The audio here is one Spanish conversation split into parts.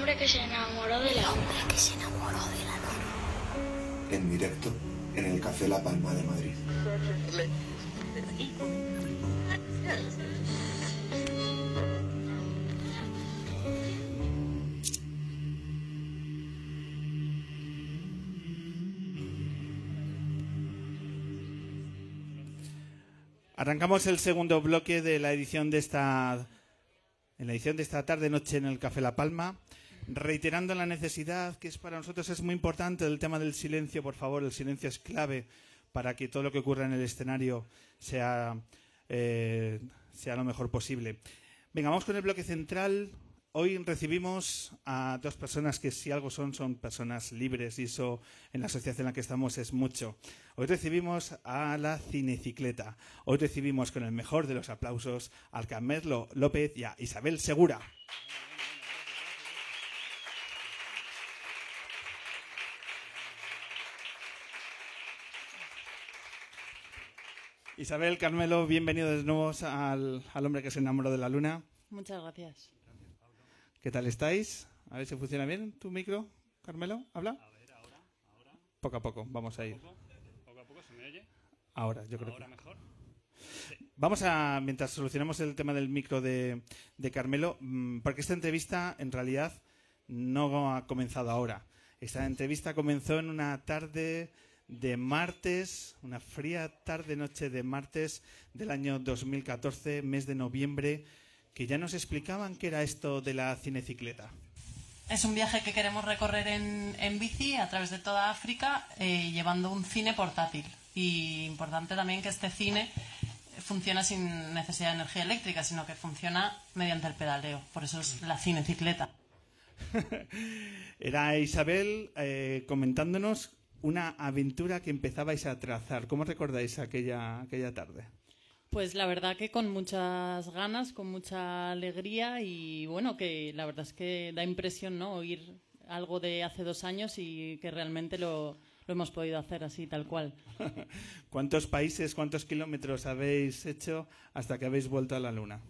hombre que se enamoró de la hombre que se enamoró de la luna. En directo, en el Café La Palma de Madrid. Arrancamos el segundo bloque de la edición de esta en la edición de esta tarde noche en el Café La Palma, reiterando la necesidad que es para nosotros es muy importante el tema del silencio, por favor, el silencio es clave para que todo lo que ocurra en el escenario sea eh, sea lo mejor posible. Venga, vamos con el bloque central. Hoy recibimos a dos personas que si algo son, son personas libres y eso en la asociación en la que estamos es mucho. Hoy recibimos a la Cinecicleta. Hoy recibimos con el mejor de los aplausos al Carmelo López y a Isabel Segura. Isabel, Carmelo, bienvenidos de nuevo al, al hombre que se enamoró de la luna. Muchas gracias. ¿Qué tal estáis? A ver si funciona bien tu micro, Carmelo. ¿Habla? A ver, ahora, ahora. Poco a poco, vamos a ir. Poco, poco a poco se me oye. Ahora, yo creo Ahora que. mejor. Vamos a, mientras solucionamos el tema del micro de, de Carmelo, mm, porque esta entrevista en realidad no ha comenzado ahora. Esta entrevista comenzó en una tarde de martes, una fría tarde-noche de martes del año 2014, mes de noviembre, que ya nos explicaban qué era esto de la cinecicleta. Es un viaje que queremos recorrer en, en bici a través de toda África eh, llevando un cine portátil. Y importante también que este cine funciona sin necesidad de energía eléctrica, sino que funciona mediante el pedaleo. Por eso es la cinecicleta. Era Isabel eh, comentándonos una aventura que empezabais a trazar. ¿Cómo recordáis aquella, aquella tarde? Pues la verdad que con muchas ganas, con mucha alegría y bueno, que la verdad es que da impresión, ¿no? Oír algo de hace dos años y que realmente lo, lo hemos podido hacer así, tal cual. ¿Cuántos países, cuántos kilómetros habéis hecho hasta que habéis vuelto a la Luna?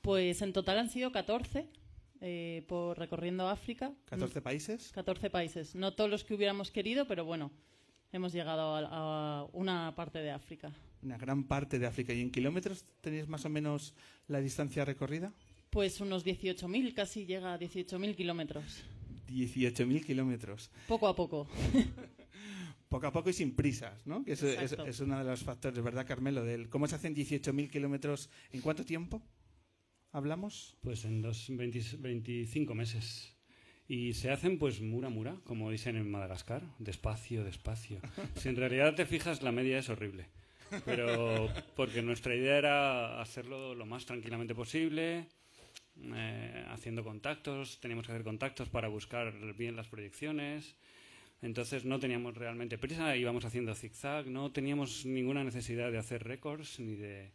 Pues en total han sido 14 eh, por recorriendo África. ¿14 países? 14 países. No todos los que hubiéramos querido, pero bueno, hemos llegado a, a una parte de África. Una gran parte de África. ¿Y en kilómetros tenéis más o menos la distancia recorrida? Pues unos 18.000, casi llega a 18.000 kilómetros. 18.000 kilómetros. Poco a poco. Poco a poco y sin prisas, ¿no? Que eso es, es uno de los factores, ¿verdad, Carmelo? Del ¿Cómo se hacen 18.000 kilómetros? ¿En cuánto tiempo hablamos? Pues en dos, 20 25 meses. Y se hacen pues mura mura, como dicen en Madagascar, despacio, despacio. Si en realidad te fijas, la media es horrible. Pero porque nuestra idea era hacerlo lo más tranquilamente posible, eh, haciendo contactos, teníamos que hacer contactos para buscar bien las proyecciones. Entonces no teníamos realmente prisa, íbamos haciendo zigzag, no teníamos ninguna necesidad de hacer récords ni de,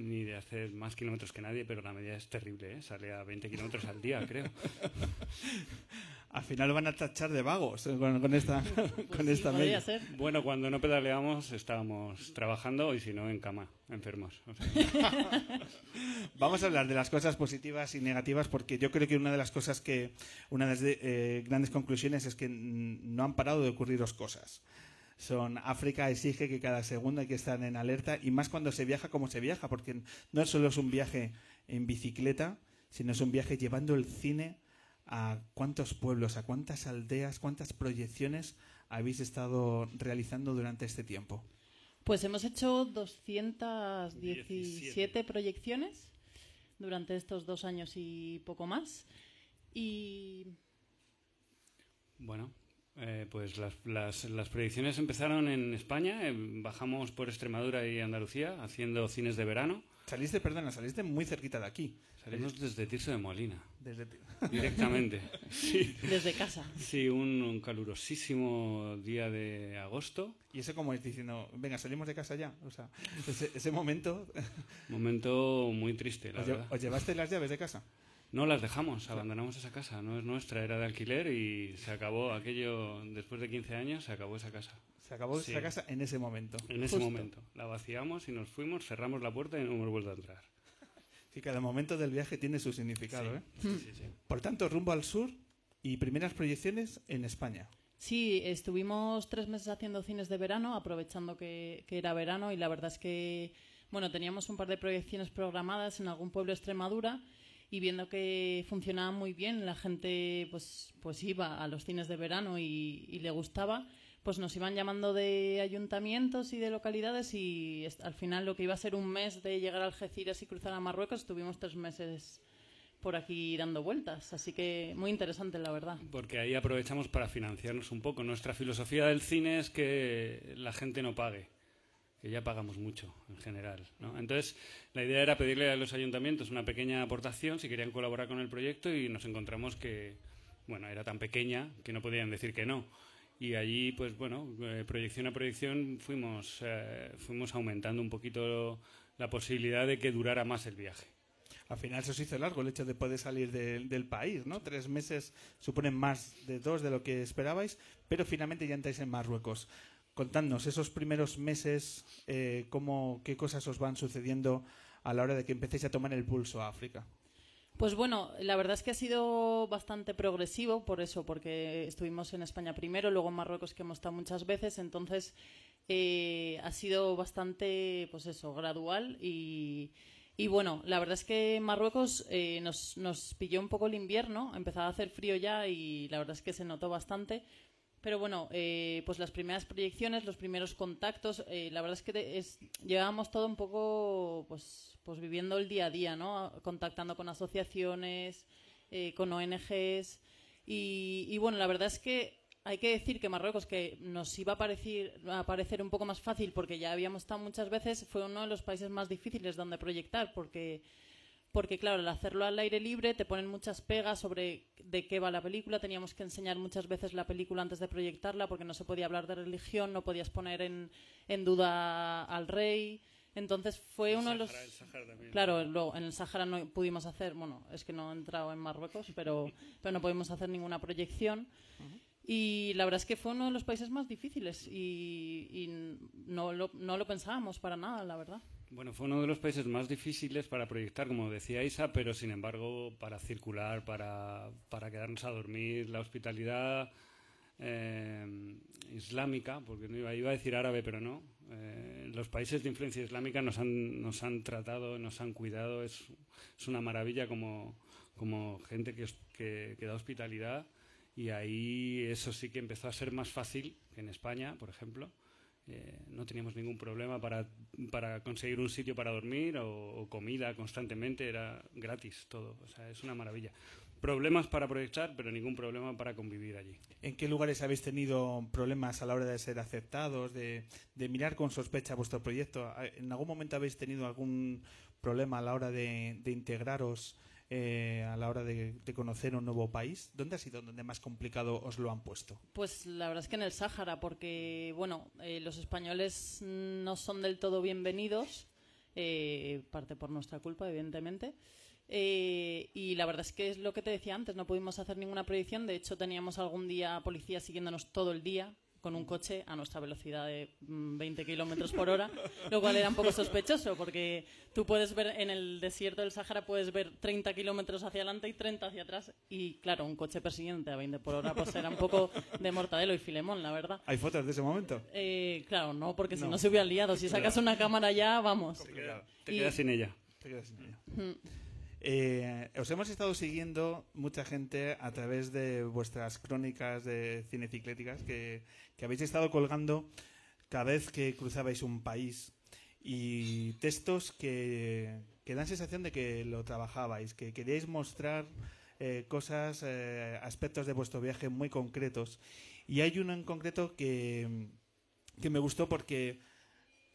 ni de hacer más kilómetros que nadie, pero la media es terrible, ¿eh? sale a 20 kilómetros al día, creo. Al final van a tachar de vagos eh, con, con esta, con Sí, esta media. ser. Bueno, cuando no pedaleamos estábamos trabajando y si no en cama, enfermos. O sea, Vamos a hablar de las cosas positivas y negativas porque yo creo que una de las cosas que, una de las de- eh, grandes conclusiones es que no han parado de ocurriros cosas. Son África exige que cada segundo hay que estar en alerta y más cuando se viaja como se viaja, porque no solo es un viaje en bicicleta, sino es un viaje llevando el cine a cuántos pueblos, a cuántas aldeas, cuántas proyecciones habéis estado realizando durante este tiempo. Pues hemos hecho 217 17. proyecciones durante estos dos años y poco más. Y bueno, eh, pues las, las, las proyecciones empezaron en España, eh, bajamos por Extremadura y Andalucía haciendo cines de verano. Saliste, perdona, saliste muy cerquita de aquí. Salimos desde Tirso de Molina, Desde... directamente. Sí, desde casa. sí un, un calurosísimo día de agosto. Y eso como es diciendo, venga, salimos de casa ya. O sea, ese, ese momento, Momento muy triste, la ¿os, lle- verdad. os llevaste las llaves de casa? No las dejamos, abandonamos esa casa. No es nuestra, era de alquiler y se acabó aquello, después de 15 años, se acabó esa casa. Se acabó Sí. esa casa en ese momento. En ese Justo. momento. La vaciamos y nos fuimos, cerramos la puerta y no hemos vuelto a entrar. Sí, cada momento del viaje tiene su significado. ¿eh? Sí, sí, sí. Por tanto, rumbo al sur, y primeras proyecciones en España. Sí, estuvimos tres meses haciendo cines de verano, aprovechando que, que, era verano y la verdad es que, bueno, teníamos un par de proyecciones programadas en algún pueblo de Extremadura y viendo que funcionaba muy bien, la gente pues, pues iba a los cines de verano y, le gustaba, pues nos iban llamando de ayuntamientos y de localidades y al final lo que iba a ser un mes de llegar a Algeciras y cruzar a Marruecos, estuvimos tres meses por aquí dando vueltas. Así que muy interesante, la verdad. Porque ahí aprovechamos para financiarnos un poco. Nuestra filosofía del cine es que la gente no pague, que ya pagamos mucho en general. ¿no? Entonces, la idea era pedirle a los ayuntamientos una pequeña aportación si querían colaborar con el proyecto y nos encontramos que, bueno, era tan pequeña que no podían decir que no. Y allí, pues bueno, eh, proyección a proyección fuimos, eh, fuimos aumentando un poquito la posibilidad de que durara más el viaje al final se os hizo largo el hecho de poder salir de, del país, ¿no? Tres meses suponen más de dos de lo que esperabais, pero finalmente ya entráis en Marruecos. Contadnos esos primeros meses, eh, cómo, qué cosas os van sucediendo a la hora de que empecéis a tomar el pulso a África. Pues bueno, la verdad es que ha sido bastante progresivo por eso, porque estuvimos en España primero, luego en Marruecos que hemos estado muchas veces, entonces eh, ha sido bastante, pues eso, gradual y, y bueno, la verdad es que Marruecos eh, nos, nos, pilló un poco el invierno, empezaba a hacer frío ya y la verdad es que se notó bastante. Pero bueno, eh, pues las primeras proyecciones, los primeros contactos, eh, la verdad es que es, llevábamos todo un poco pues, pues viviendo el día a día, ¿no? Contactando con asociaciones, con ONGs. Y, y bueno, la verdad es que hay que decir que Marruecos, que nos iba a parecer, a parecer, un poco más fácil porque ya habíamos estado muchas veces, fue uno de los países más difíciles donde proyectar porque, porque claro, al hacerlo al aire libre te ponen muchas pegas sobre de qué va la película. Teníamos que enseñar muchas veces la película antes de proyectarla porque no se podía hablar de religión, no podías poner en, en duda al rey. Entonces fue el uno Sahara, de los. El Sahara también. Claro, luego, en el Sahara no pudimos hacer, bueno, es que no he entrado en Marruecos, pero, pero no pudimos hacer ninguna proyección. Uh -huh. Y la verdad es que fue uno de los países más difíciles y, y no, lo, no, lo, pensábamos para nada, la verdad. Bueno, fue uno de los países más difíciles para proyectar, como decía Isa, pero sin embargo para circular, para, para quedarnos a dormir, la hospitalidad eh, islámica, porque no iba, iba, a decir árabe, pero no. Eh, los países de influencia islámica nos han, nos han tratado, nos han cuidado, es, es una maravilla como, como gente que, que, que da hospitalidad y ahí eso sí que empezó a ser más fácil que en España, por ejemplo. Eh, no teníamos ningún problema para, para, conseguir un sitio para dormir o, comida constantemente, era gratis todo, o sea, es una maravilla. Problemas para proyectar, pero ningún problema para convivir allí. ¿En qué lugares habéis tenido problemas a la hora de ser aceptados, de, de mirar con sospecha vuestro proyecto? ¿En algún momento habéis tenido algún problema a la hora de, de integraros eh, a la hora de, conocer un nuevo país? ¿Dónde ha sido donde más complicado os lo han puesto? Pues la verdad es que en el Sáhara, porque bueno, eh, los españoles no son del todo bienvenidos, eh, parte por nuestra culpa, evidentemente. Eh, y la verdad es que es lo que te decía antes, no pudimos hacer ninguna proyección. De hecho, teníamos algún día policía siguiéndonos todo el día con un coche a nuestra velocidad de 20 kilómetros por hora, lo cual era un poco sospechoso, porque tú puedes ver en el desierto del Sáhara, puedes ver 30 kilómetros hacia adelante y 30 hacia atrás, y claro, un coche persiguiente a 20 por hora, pues era un poco de Mortadelo y Filemón, la verdad. ¿Hay fotos de ese momento? Eh, claro, no, porque no. si no se hubiera liado. Si sacas una cámara ya, vamos. Te quedas sin ella. Te quedas sin ella. Mm. Eh, os hemos estado siguiendo mucha gente a través de vuestras crónicas de cinecicléticas que, que habéis estado colgando cada vez que cruzabais un país y textos que, dan sensación de que lo trabajabais, que queríais mostrar eh, cosas, eh, aspectos de vuestro viaje muy concretos. Y hay uno en concreto que, que me gustó porque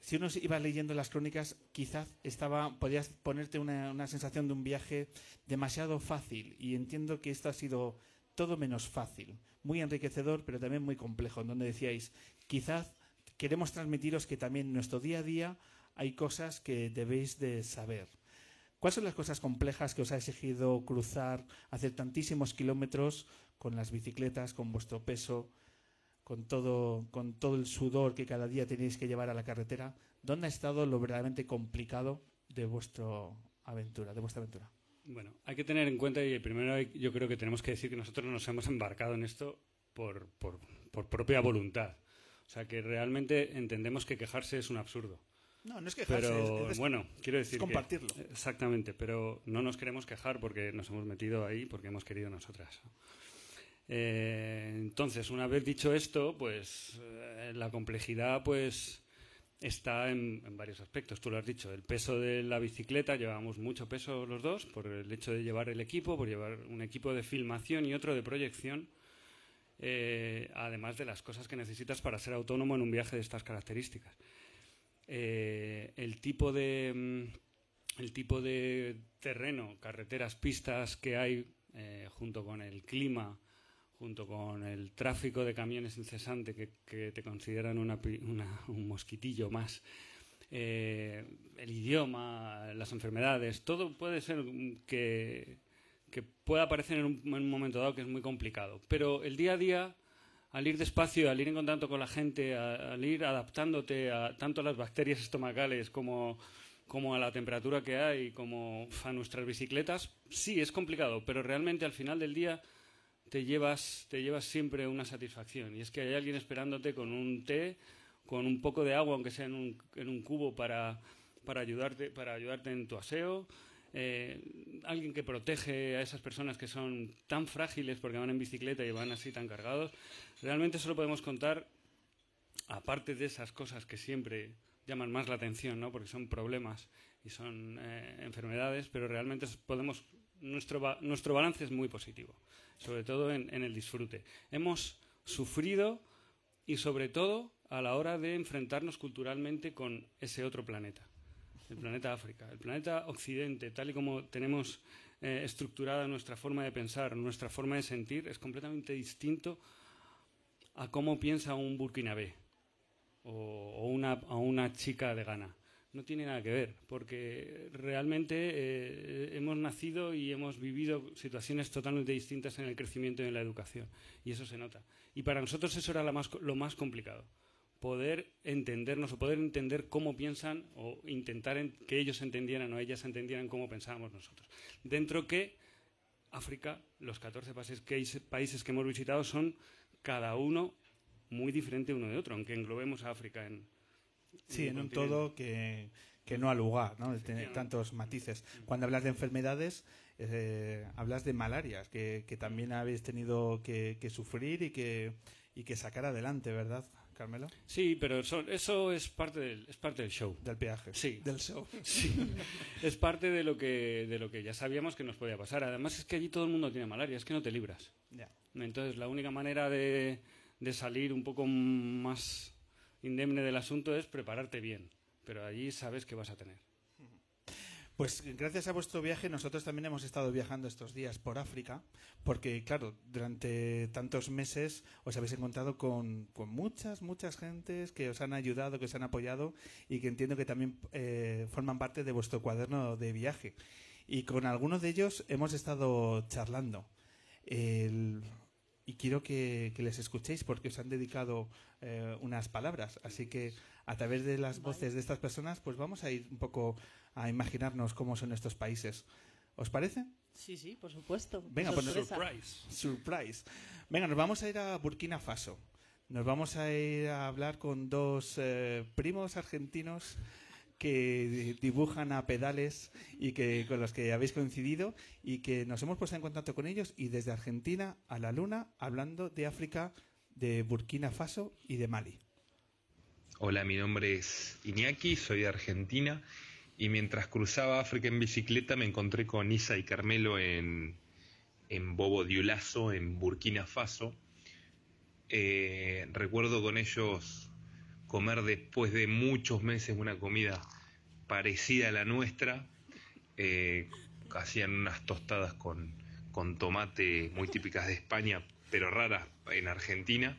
si uno iba leyendo las crónicas, quizás estaba, podías ponerte una, una, sensación de un viaje demasiado fácil. Y entiendo que esto ha sido todo menos fácil. Muy enriquecedor, pero también muy complejo, en donde decíais, quizás queremos transmitiros que también en nuestro día a día hay cosas que debéis de saber. ¿Cuáles son las cosas complejas que os ha exigido cruzar, hacer tantísimos kilómetros con las bicicletas, con vuestro peso? Con todo, con todo el sudor que cada día tenéis que llevar a la carretera, ¿dónde ha estado lo verdaderamente complicado de vuestra aventura, de vuestra aventura? Bueno, hay que tener en cuenta, y primero hay- yo creo que tenemos que decir que nosotros nos hemos embarcado en esto por, por, por propia voluntad. O sea, que realmente entendemos que quejarse es un absurdo. No, no es quejarse, Pero es- es- bueno, quiero decir. es compartirlo. que- exactamente, pero no nos queremos quejar porque nos hemos metido ahí, porque hemos querido nosotras. Eh, entonces, una vez dicho esto, pues eh, la complejidad, pues está en, varios aspectos. Tú lo has dicho, el peso de la bicicleta, llevamos mucho peso los dos por el hecho de llevar el equipo, por llevar un equipo de filmación y otro de proyección, eh, además de las cosas que necesitas para ser autónomo en un viaje de estas características. El tipo de mm, el tipo de terreno, carreteras, pistas que hay, junto con el clima, junto con el tráfico de camiones incesante que, que te consideran una una- un mosquitillo más, eh, el idioma, las enfermedades, todo puede ser que, que pueda parecer en un, en un momento dado que es muy complicado. Pero el día a día, al ir despacio, al ir en contacto con la gente, a- al ir adaptándote a tanto a las bacterias estomacales como, como a la temperatura que hay, como a nuestras bicicletas, sí, es complicado, pero realmente al final del día te llevas, te llevas siempre una satisfacción. Y es que hay alguien esperándote con un té, con un poco de agua, aunque sea en un, en un cubo, para, para, ayudarte, para ayudarte en tu aseo. Eh, alguien que protege a esas personas que son tan frágiles porque van en bicicleta y van así tan cargados. Realmente solo podemos contar, aparte de esas cosas que siempre llaman más la atención, ¿no? porque son problemas y son eh, enfermedades, pero realmente podemos nuestro, nuestro balance es muy positivo, sobre todo en, en el disfrute. Hemos sufrido y sobre todo a la hora de enfrentarnos culturalmente con ese otro planeta, el planeta África, el planeta Occidente, tal y como tenemos eh, estructurada nuestra forma de pensar, nuestra forma de sentir, es completamente distinto a cómo piensa un burkinabé o, o una, a una chica de Ghana. No tiene nada que ver, porque realmente eh, hemos nacido y hemos vivido situaciones totalmente distintas en el crecimiento y en la educación, y eso se nota. Y para nosotros eso era la más lo más complicado, poder entendernos o poder entender cómo piensan o intentar en- que ellos entendieran o ellas entendieran cómo pensábamos nosotros. Dentro que África, los 14 países que, países que hemos visitado son cada uno muy diferente uno de otro, aunque englobemos a África en, Sí, en un todo que, que no al lugar, ¿no? Tiene tantos matices. Cuando hablas de enfermedades, eh, hablas de malarias, que, que también habéis tenido que, que sufrir y que, y que sacar adelante, ¿verdad, Carmelo? Sí, pero eso, eso es, parte del, es parte del show. Del peaje. Sí. Del show. Sí, es parte de lo, que, de lo que ya sabíamos que nos podía pasar. Además es que allí todo el mundo tiene malaria, es que no te libras. Ya. Entonces la única manera de, de salir un poco más indemne del asunto es prepararte bien. Pero allí sabes que vas a tener. Pues gracias a vuestro viaje nosotros también hemos estado viajando estos días por África, porque claro, durante tantos meses os habéis encontrado con, con muchas, muchas gentes que os han ayudado, que os han apoyado y que entiendo que también eh, forman parte de vuestro cuaderno de viaje. Y con algunos de ellos hemos estado charlando. El- y quiero que, que les escuchéis porque os han dedicado eh, unas palabras. Así que a través de las voces de estas personas, pues vamos a ir un poco a imaginarnos cómo son estos países. ¿Os parece? Sí, sí, por supuesto. Venga, pues. Surprise. Surprise. Venga, nos vamos a ir a Burkina Faso. Nos vamos a ir a hablar con dos eh, primos argentinos que dibujan a pedales y que con los que habéis coincidido y que nos hemos puesto en contacto con ellos y desde Argentina a la Luna hablando de África, de Burkina Faso y de Mali. Hola, mi nombre es Iñaki, soy de Argentina y mientras cruzaba África en bicicleta me encontré con Isa y Carmelo en, en Bobo Dioulasso, en Burkina Faso. Eh, recuerdo con ellos comer después de muchos meses una comida parecida a la nuestra. Eh, hacían unas tostadas con, con tomate muy típicas de España, pero raras en Argentina.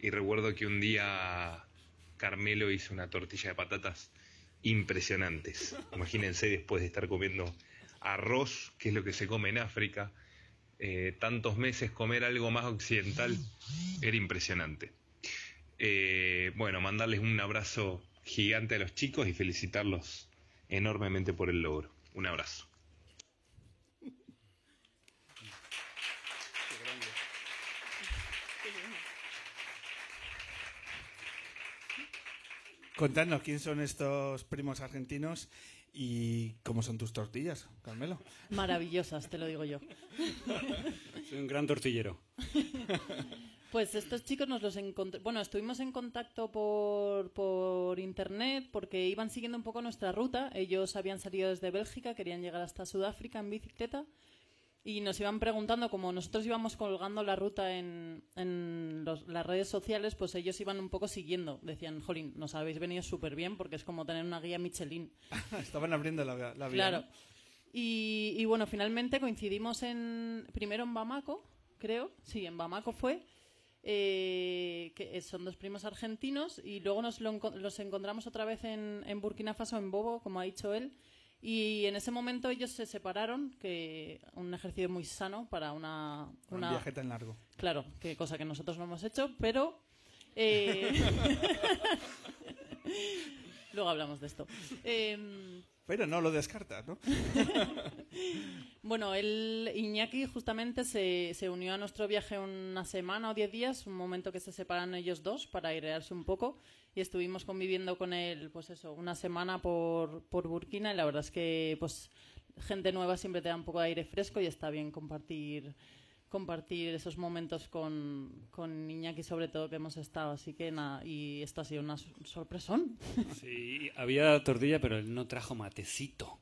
Y recuerdo que un día Carmelo hizo una tortilla de patatas impresionantes. Imagínense después de estar comiendo arroz, que es lo que se come en África, eh, tantos meses comer algo más occidental era impresionante. Eh, bueno, mandarles un abrazo gigante a los chicos y felicitarlos enormemente por el logro. Un abrazo. Contadnos quién son estos primos argentinos y cómo son tus tortillas, Carmelo. Maravillosas, te lo digo yo. Soy un gran tortillero. Pues estos chicos nos los encontré. Bueno, estuvimos en contacto por, por internet porque iban siguiendo un poco nuestra ruta. Ellos habían salido desde Bélgica, querían llegar hasta Sudáfrica en bicicleta y nos iban preguntando, como nosotros íbamos colgando la ruta en, en los- las redes sociales, pues ellos iban un poco siguiendo. Decían, Jolín, nos habéis venido súper bien porque es como tener una guía Michelin. Estaban abriendo la, la vía. Claro. Y, y bueno, finalmente coincidimos en primero en Bamako, creo. Sí, en Bamako fue. Eh, que son dos primos argentinos y luego nos lo los encontramos otra vez en, en Burkina Faso, en Bobo, como ha dicho él. Y en ese momento ellos se separaron, que un ejercicio muy sano para una, Un una viaje tan largo. Claro, que cosa que nosotros no hemos hecho, pero. eh, Luego hablamos de esto. Em, Pero no lo descartas, ¿no? bueno, el Iñaki justamente se, se unió a nuestro viaje una semana o diez días, un momento que se separan ellos dos para airearse un poco y estuvimos conviviendo con él, pues eso, una semana por, por Burkina y la verdad es que, pues, gente nueva siempre te da un poco de aire fresco y está bien compartir compartir esos momentos con, con Iñaki sobre todo que hemos estado así que nada y esto ha sido una sor- sorpresón Sí, había tortilla, pero él no trajo matecito.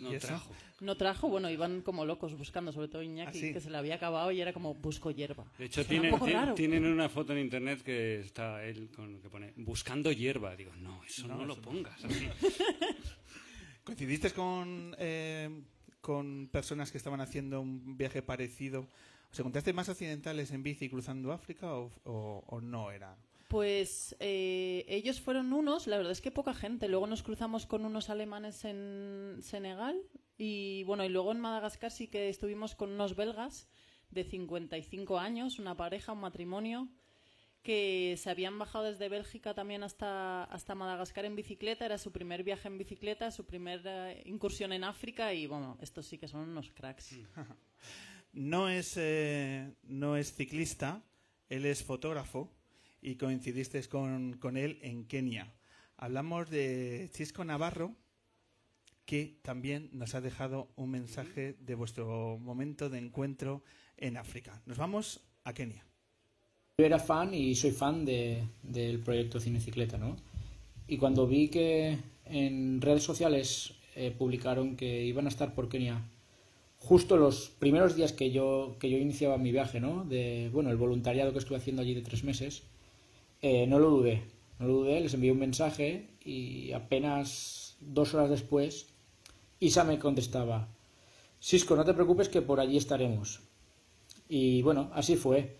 No trajo. no trajo bueno iban como locos buscando sobre todo Iñaki ¿Ah, sí? que se le había acabado y era como busco hierba De hecho, tienen, un tienen una foto en internet que está él con que pone buscando hierba. Digo, no, eso no, lo pongas así. ¿Coincidiste con, eh, con personas que estaban haciendo un viaje parecido? ¿Os encontraste más occidentales en bici cruzando África o, o- o no era? Pues eh, ellos fueron unos, la verdad es que poca gente. Luego nos cruzamos con unos alemanes en Senegal y bueno, y luego en Madagascar sí que estuvimos con unos belgas de 55 años, una pareja, un matrimonio, que se habían bajado desde Bélgica también hasta, hasta Madagascar en bicicleta. Era su primer viaje en bicicleta, su primera incursión en África y bueno, estos sí que son unos cracks. No es, eh, no es ciclista, él es fotógrafo y coincidiste con, con él en Kenia. Hablamos de Chisco Navarro, que también nos ha dejado un mensaje de vuestro momento de encuentro en África. Nos vamos a Kenia. Yo era fan y soy fan de- del proyecto Cinecicleta, ¿no? Y cuando vi que en redes sociales eh, publicaron que iban a estar por Kenia justo los primeros días que yo, que yo iniciaba mi viaje, ¿no? De, bueno, el voluntariado que estuve haciendo allí de tres meses, eh, no lo dudé. No lo dudé, les envié un mensaje y apenas dos horas después Isa me contestaba, Cisco, no te preocupes que por allí estaremos. Y bueno, así fue.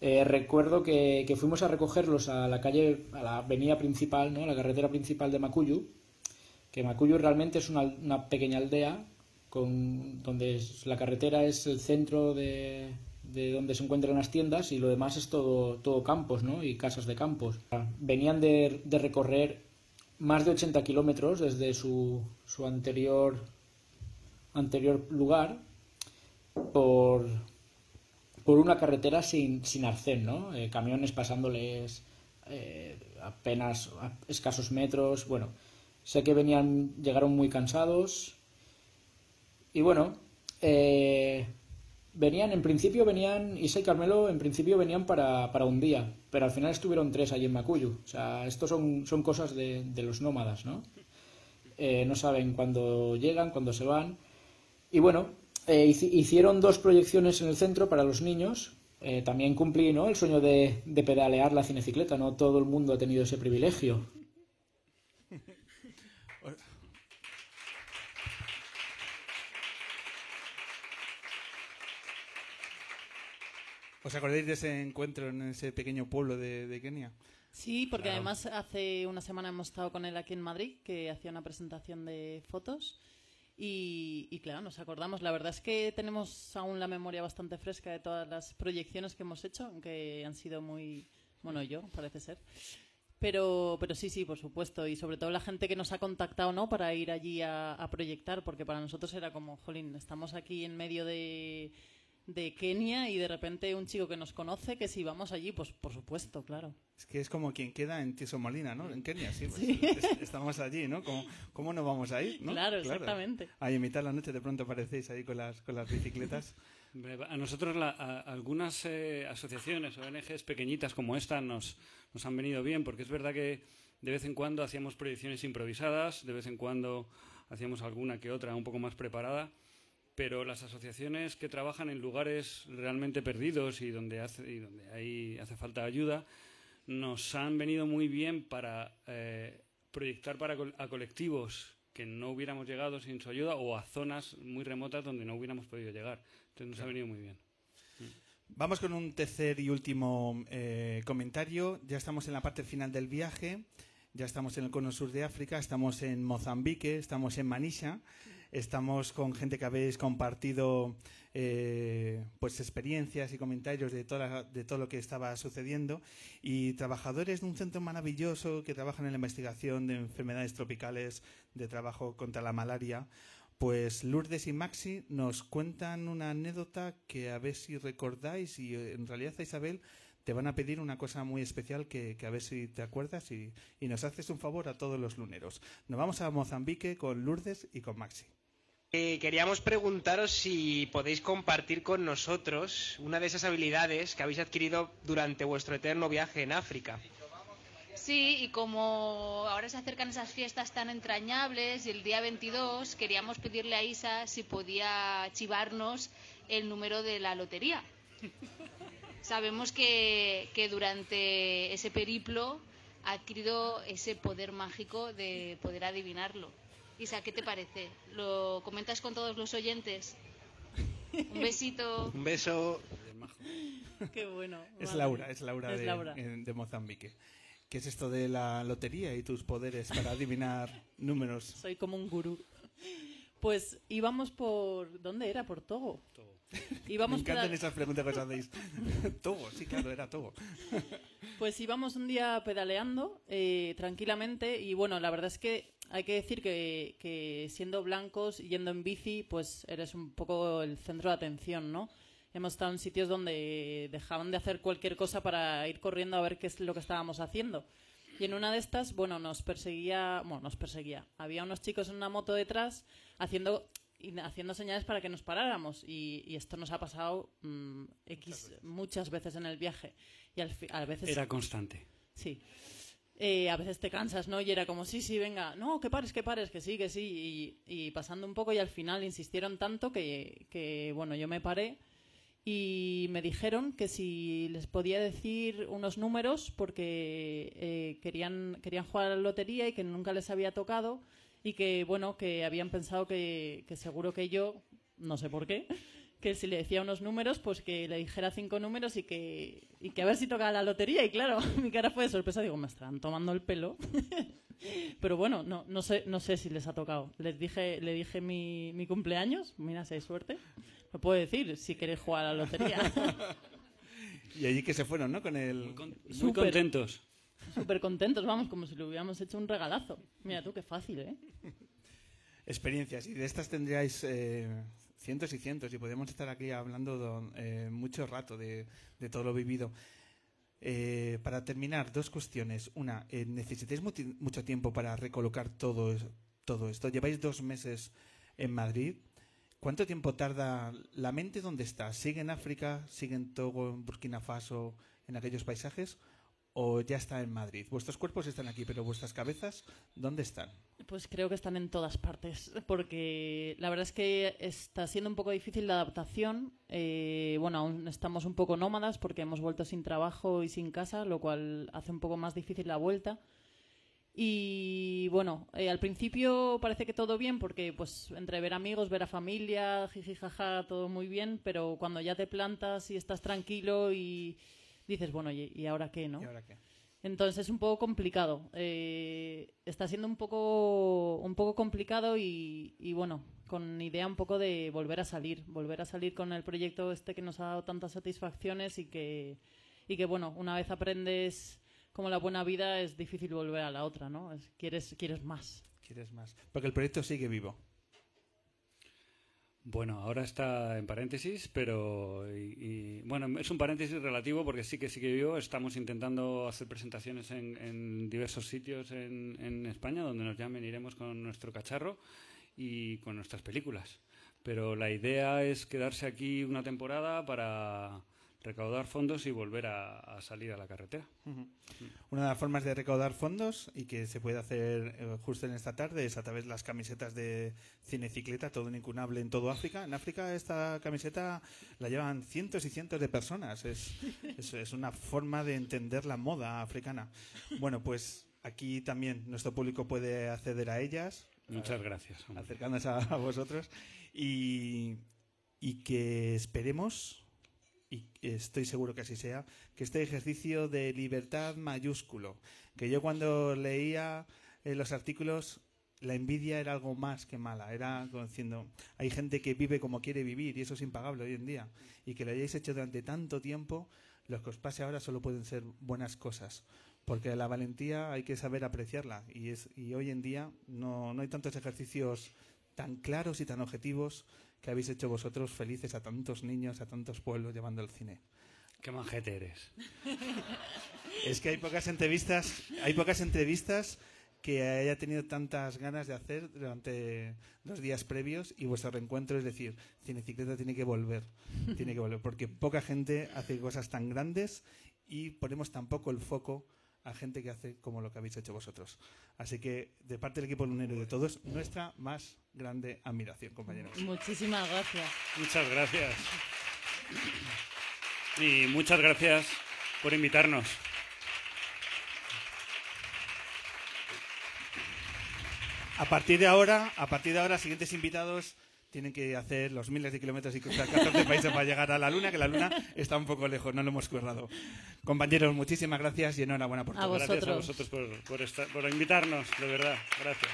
Eh, recuerdo que, que fuimos a recogerlos a la calle, a la avenida principal, ¿no? a la carretera principal de Macuyu, que Macuyu realmente es una, una pequeña aldea con, donde la carretera es el centro de, de donde se encuentran las tiendas y lo demás es todo, todo campos ¿no? y casas de campos. Venían de, de recorrer más de 80 kilómetros desde su, su anterior, anterior lugar por, por una carretera sin, sin arcén, ¿no? Eh, camiones pasándoles eh, apenas a escasos metros. Bueno, sé que venían, llegaron muy cansados. Y bueno, eh, venían, en principio venían, Isa y Carmelo en principio venían para, para un día, pero al final estuvieron tres allí en Macuyu. O sea, esto son, son cosas de, los nómadas, ¿no? Eh, no saben cuándo llegan, cuándo se van. Y bueno, eh, hici- hicieron dos proyecciones en el centro para los niños. Eh, también cumplí ¿no? el sueño de, de pedalear la cinecicleta. No todo el mundo ha tenido ese privilegio. ¿Os acordáis de ese encuentro en ese pequeño pueblo de, de Kenia? Sí, porque además hace una semana hemos estado con él aquí en Madrid, que hacía una presentación de fotos. Y, y claro, nos acordamos. La verdad es que tenemos aún la memoria bastante fresca de todas las proyecciones que hemos hecho, aunque han sido muy. Bueno, yo, parece ser. Pero, pero sí, sí, por supuesto. Y sobre todo la gente que nos ha contactado, ¿no? Para ir allí a, a proyectar, porque para nosotros era como, jolín, estamos aquí en medio de, de Kenia y de repente un chico que nos conoce, que si vamos allí, pues por supuesto, claro. Es que es como quien queda en Tieso Molina, ¿no? En Kenia, sí. pues, es- estamos allí, ¿no? ¿Cómo, cómo no vamos a ir? ¿no? Claro, exactamente. Ahí en mitad de la noche de pronto aparecéis ahí con las, con las bicicletas. A nosotros la- a- algunas eh, asociaciones o ONGs pequeñitas como esta nos, nos han venido bien porque es verdad que de vez en cuando hacíamos proyecciones improvisadas, de vez en cuando hacíamos alguna que otra un poco más preparada, pero las asociaciones que trabajan en lugares realmente perdidos y donde hace, y donde hay, hace falta ayuda nos han venido muy bien para eh, proyectar para a colectivos que no hubiéramos llegado sin su ayuda o a zonas muy remotas donde no hubiéramos podido llegar. Entonces nos ha venido muy bien. Vamos con un tercer y último eh, comentario. Ya estamos en la parte final del viaje. Ya estamos en el cono sur de África, estamos en Mozambique, estamos en Manisha, estamos con gente que habéis compartido eh, pues experiencias y comentarios de, toda, de todo lo que estaba sucediendo y trabajadores de un centro maravilloso que trabajan en la investigación de enfermedades tropicales, de trabajo contra la malaria. Pues Lourdes y Maxi nos cuentan una anécdota que a ver si recordáis y eh, en realidad Isabel te van a pedir una cosa muy especial que, que a ver si te acuerdas y, y nos haces un favor a todos los luneros. Nos vamos a Mozambique con Lourdes y con Maxi. Eh, queríamos preguntaros si podéis compartir con nosotros una de esas habilidades que habéis adquirido durante vuestro eterno viaje en África. Sí, y como ahora se acercan esas fiestas tan entrañables y el día 22 queríamos pedirle a Isa si podía chivarnos el número de la lotería. Sabemos que, que durante ese periplo ha adquirido ese poder mágico de poder adivinarlo. Isa, ¿qué te parece? ¿Lo comentas con todos los oyentes? Un besito. Un beso. Qué bueno. Es vale. Laura, es Laura, Es de, Laura. en- de Mozambique. ¿Qué es esto de la lotería y tus poderes para adivinar números? Soy como un gurú. Pues íbamos por... ¿Dónde era? Por Togo. Me Íbamos por encantan esas preguntas que os hacéis. Togo, sí, claro, era Togo. Pues íbamos un día pedaleando eh, tranquilamente y bueno, la verdad es que hay que decir que, que siendo blancos, yendo en bici, pues eres un poco el centro de atención, ¿no? Hemos estado en sitios donde dejaban de hacer cualquier cosa para ir corriendo a ver qué es lo que estábamos haciendo. Y en una de estas, bueno, nos perseguía, bueno, nos perseguía. Había unos chicos en una moto detrás haciendo y haciendo señales para que nos paráramos y, y esto nos ha pasado mm, X muchas veces en el viaje y al a veces Era constante. Sí. Eh, a veces te cansas, ¿no? Y era como, sí, sí, venga, no, que pares, que pares, que sí, que sí. Y, pasando un poco y al final insistieron tanto que, que, bueno, yo me paré y me dijeron que si les podía decir unos números porque eh, querían, querían jugar a la lotería y que nunca les había tocado y que, bueno, que habían pensado que, que seguro que yo, no sé por qué, que si le decía unos números, pues que le dijera cinco números y que, y que a ver si tocaba la lotería. Y claro, mi cara fue de sorpresa, digo, me están tomando el pelo. Pero bueno, no, no, sé, no sé si les ha tocado. Les dije, le dije mi, mi cumpleaños, mira si hay suerte. Lo puedo decir, si queréis jugar a la lotería. Y allí que se fueron, ¿no? Con el... Muy Súper. contentos. Súper contentos, vamos, como si le hubiéramos hecho un regalazo. Mira tú, qué fácil, ¿eh? experiencias. Y de estas tendríais eh, cientos y cientos. Y podemos estar aquí hablando don- eh, mucho rato de, todo lo vivido. Eh, para terminar, dos cuestiones. Una, eh, ¿necesitáis mucho tiempo para recolocar todo, todo esto? Lleváis dos meses en Madrid. ¿Cuánto tiempo tarda la mente? ¿Dónde está? ¿Sigue en África? ¿Sigue en Togo, en Burkina Faso, en aquellos paisajes? ¿O ya está en Madrid? Vuestros cuerpos están aquí, pero vuestras cabezas, ¿dónde están? Pues creo que están en todas partes, porque la verdad es que está siendo un poco difícil la adaptación. Eh, bueno, aún estamos un poco nómadas porque hemos vuelto sin trabajo y sin casa, lo cual hace un poco más difícil la vuelta. Y bueno, eh, al principio parece que todo bien porque pues entre ver amigos, ver a familia, jiji jaja, todo muy bien, pero cuando ya te plantas y estás tranquilo y dices, bueno, ¿y, y ahora qué, no? ¿Y ahora qué? Entonces es un poco complicado. Eh, está siendo un poco, un poco complicado y, y bueno, con idea un poco de volver a salir, volver a salir con el proyecto este que nos ha dado tantas satisfacciones y que, y que bueno, una vez aprendes como la buena vida es difícil volver a la otra, ¿no? Es- quieres, quieres más. ¿Quieres más? Porque el proyecto sigue vivo. Bueno, ahora está en paréntesis, pero y- bueno, es un paréntesis relativo porque sí que sí que yo estamos intentando hacer presentaciones en, en diversos sitios en, en España donde nos llamen iremos con nuestro cacharro y con nuestras películas. Pero la idea es quedarse aquí una temporada para recaudar fondos y volver a, a salir a la carretera. Una de las formas de recaudar fondos y que se puede hacer eh, justo en esta tarde es a través de las camisetas de cinecicleta, todo un incunable en todo África. En África esta camiseta la llevan cientos y cientos de personas. Es, es, es una forma de entender la moda africana. Bueno, pues aquí también nuestro público puede acceder a ellas. Muchas gracias. hombre. Acercándose a, a vosotros. Y, y que esperemos y estoy seguro que así sea, que este ejercicio de libertad mayúsculo, que yo cuando leía eh, los artículos, la envidia era algo más que mala, era como diciendo, hay gente que vive como quiere vivir y eso es impagable hoy en día, y que lo hayáis hecho durante tanto tiempo, lo que os pase ahora solo pueden ser buenas cosas. Porque la valentía hay que saber apreciarla y, es, y hoy en día no, no hay tantos ejercicios tan claros y tan objetivos que habéis hecho vosotros felices a tantos niños, a tantos pueblos llevando el cine. Qué majete eres. Es que hay pocas entrevistas, hay pocas entrevistas que haya tenido tantas ganas de hacer durante los días previos y vuestro reencuentro es decir, Cinecicleta tiene que volver, tiene que volver, porque poca gente hace cosas tan grandes y ponemos tan poco el foco a gente que hace como lo que habéis hecho vosotros. Así que, de parte del equipo lunero y de todos, nuestra más grande admiración, compañeros. Muchísimas gracias. Muchas gracias. Y muchas gracias por invitarnos. A partir de ahora, a partir de ahora, siguientes invitados tienen que hacer los miles de kilómetros y cruzar 14 países para llegar a la Luna, que la Luna está un poco lejos, no lo hemos currado. Compañeros, muchísimas gracias y enhorabuena por A todo. Gracias a vosotros. vosotros por, por, estar- por invitarnos, de verdad. Gracias.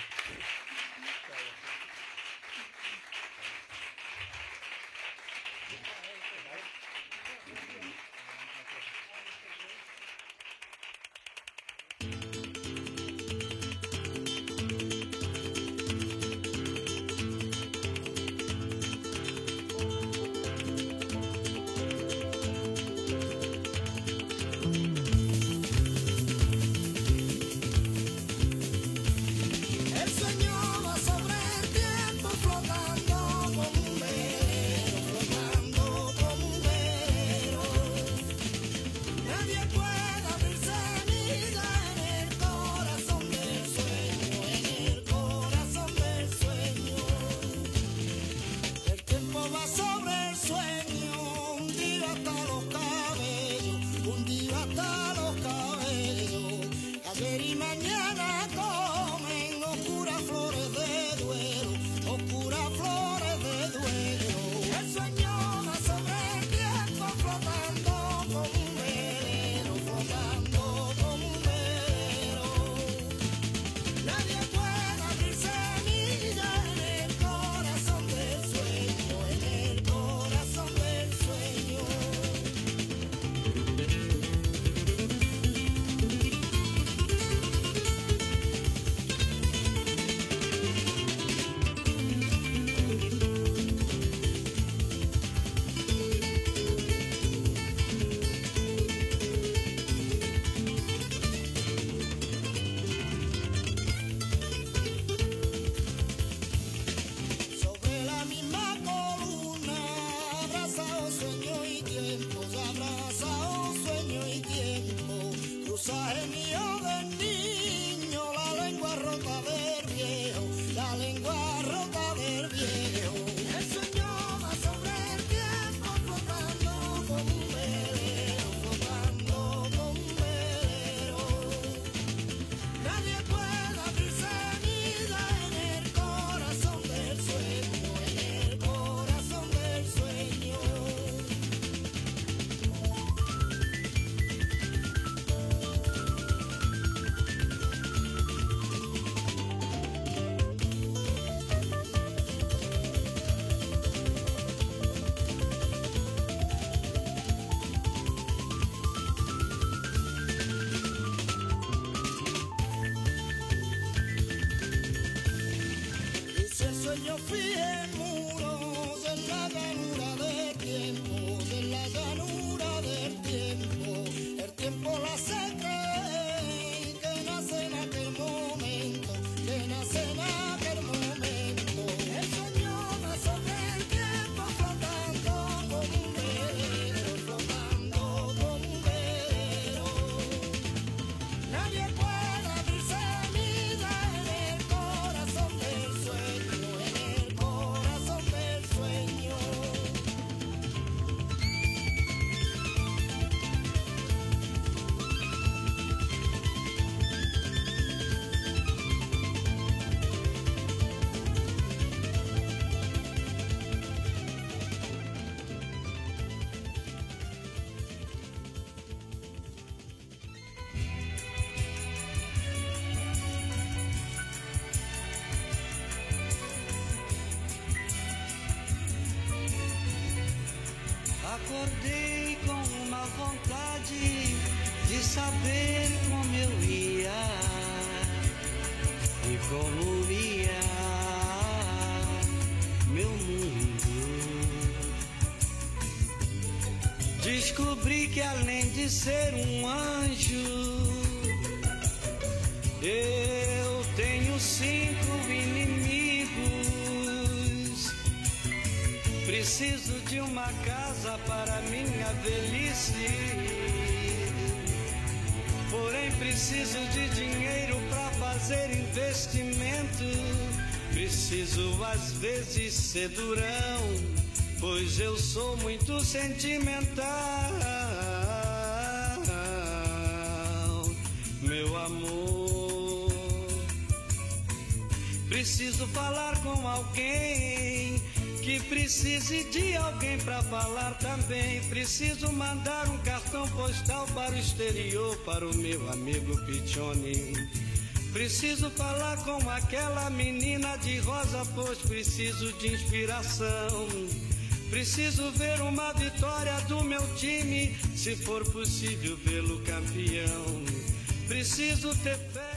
Saber como eu ia e como ia meu mundo. Descobri que além de ser um anjo, eu tenho cinco inimigos. Preciso de uma casa para minha velhice. Porém, preciso de dinheiro para fazer investimento. Preciso às vezes ser durão, pois eu sou muito sentimental. Meu amor. Preciso falar com alguém que precise de alguém pra falar também. Preciso mandar um cartão postal para o exterior para o meu amigo Pichone. Preciso falar com aquela menina de rosa, pois preciso de inspiração. Preciso ver uma vitória do meu time, se for possível vê-lo campeão. Preciso ter fé.